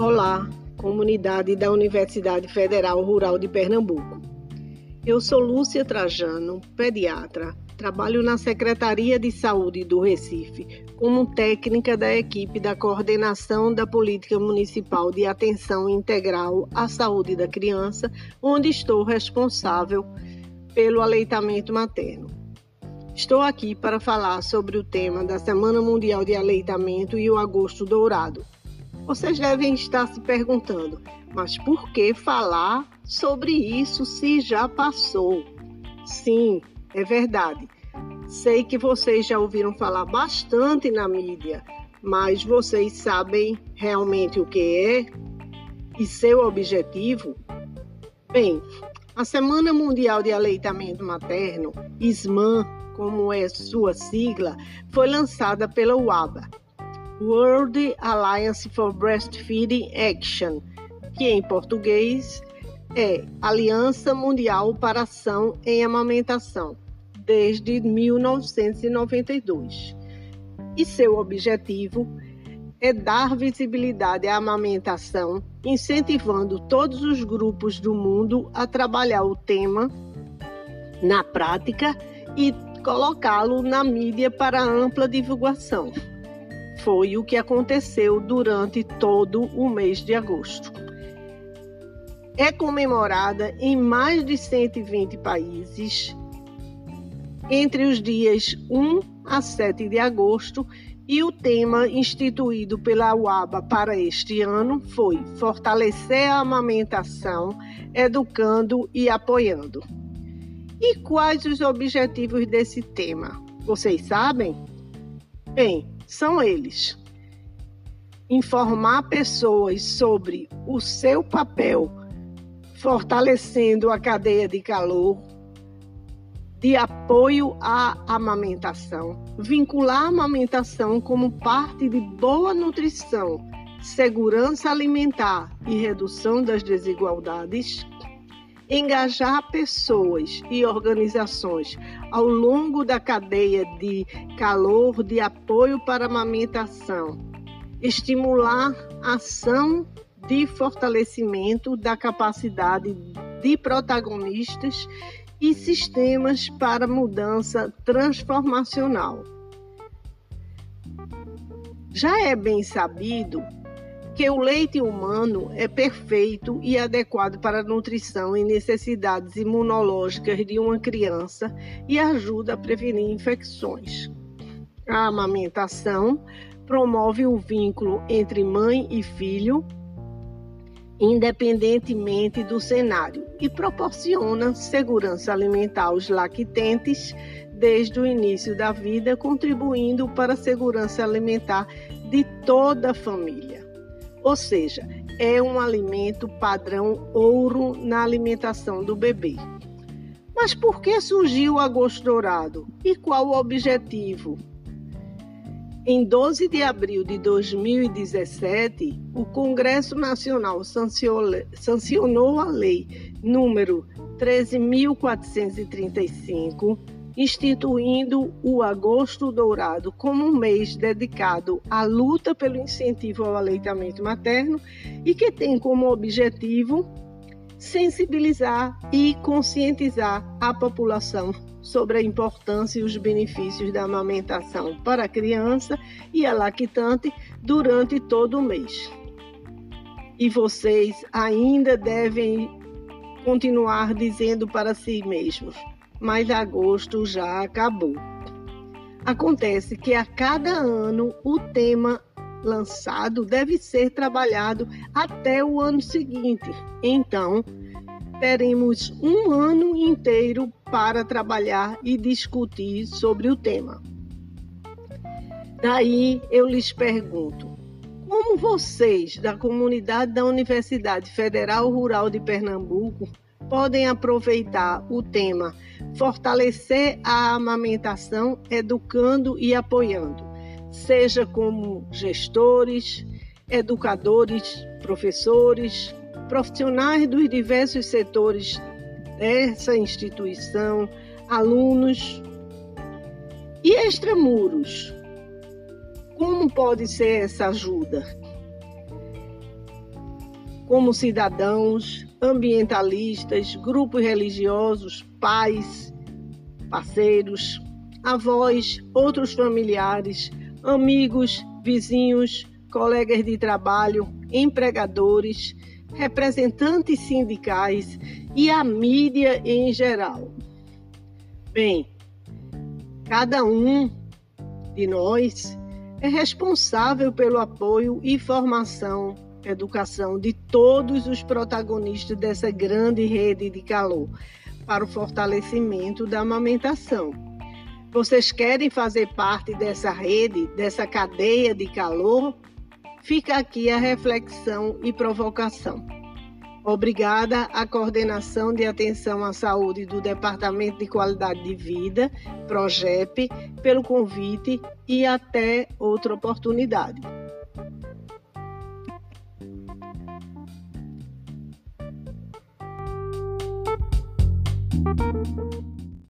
Olá, comunidade da Universidade Federal Rural de Pernambuco. Eu sou Lúcia Trajano, pediatra. Trabalho na Secretaria de Saúde do Recife como técnica da equipe da Coordenação da Política Municipal de Atenção Integral à Saúde da Criança, onde estou responsável pelo aleitamento materno. Estou aqui para falar sobre o tema da Semana Mundial de Aleitamento e o Agosto Dourado, vocês devem estar se perguntando, mas por que falar sobre isso se já passou? Sim, é verdade. Sei que vocês já ouviram falar bastante na mídia, mas vocês sabem realmente o que é e seu objetivo? Bem, a Semana Mundial de Aleitamento Materno, SMAN, como é sua sigla, foi lançada pela UABA, World Alliance for Breastfeeding Action, que em português é Aliança Mundial para Ação em Amamentação, desde 1992. E seu objetivo é dar visibilidade à amamentação, incentivando todos os grupos do mundo a trabalhar o tema na prática e colocá-lo na mídia para ampla divulgação foi o que aconteceu durante todo o mês de agosto. É comemorada em mais de 120 países entre os dias 1 a 7 de agosto e o tema instituído pela UABA para este ano foi Fortalecer a amamentação, educando e apoiando. E quais os objetivos desse tema? Vocês sabem? Bem, são eles: informar pessoas sobre o seu papel, fortalecendo a cadeia de calor, de apoio à amamentação, vincular a amamentação como parte de boa nutrição, segurança alimentar e redução das desigualdades engajar pessoas e organizações ao longo da cadeia de calor de apoio para a amamentação, estimular ação de fortalecimento da capacidade de protagonistas e sistemas para mudança transformacional. Já é bem sabido que o leite humano é perfeito e adequado para a nutrição e necessidades imunológicas de uma criança e ajuda a prevenir infecções. A amamentação promove o vínculo entre mãe e filho, independentemente do cenário, e proporciona segurança alimentar aos lactentes desde o início da vida, contribuindo para a segurança alimentar de toda a família ou seja, é um alimento padrão ouro na alimentação do bebê. Mas por que surgiu o agosto dourado e qual o objetivo? Em 12 de abril de 2017, o Congresso Nacional sancionou a lei número 13.435 instituindo o Agosto Dourado como um mês dedicado à luta pelo incentivo ao aleitamento materno e que tem como objetivo sensibilizar e conscientizar a população sobre a importância e os benefícios da amamentação para a criança e a lactante durante todo o mês. E vocês ainda devem continuar dizendo para si mesmos: mas agosto já acabou. Acontece que a cada ano o tema lançado deve ser trabalhado até o ano seguinte. Então, teremos um ano inteiro para trabalhar e discutir sobre o tema. Daí eu lhes pergunto: como vocês da comunidade da Universidade Federal Rural de Pernambuco podem aproveitar o tema Fortalecer a amamentação, educando e apoiando, seja como gestores, educadores, professores, profissionais dos diversos setores dessa instituição, alunos e extramuros. Como pode ser essa ajuda? como cidadãos, ambientalistas, grupos religiosos, pais, parceiros, avós, outros familiares, amigos, vizinhos, colegas de trabalho, empregadores, representantes sindicais e a mídia em geral. Bem, cada um de nós é responsável pelo apoio e formação, educação de todos os protagonistas dessa grande rede de calor para o fortalecimento da amamentação. Vocês querem fazer parte dessa rede, dessa cadeia de calor? Fica aqui a reflexão e provocação. Obrigada à Coordenação de Atenção à Saúde do Departamento de Qualidade de Vida, PROGEP, pelo convite e até outra oportunidade.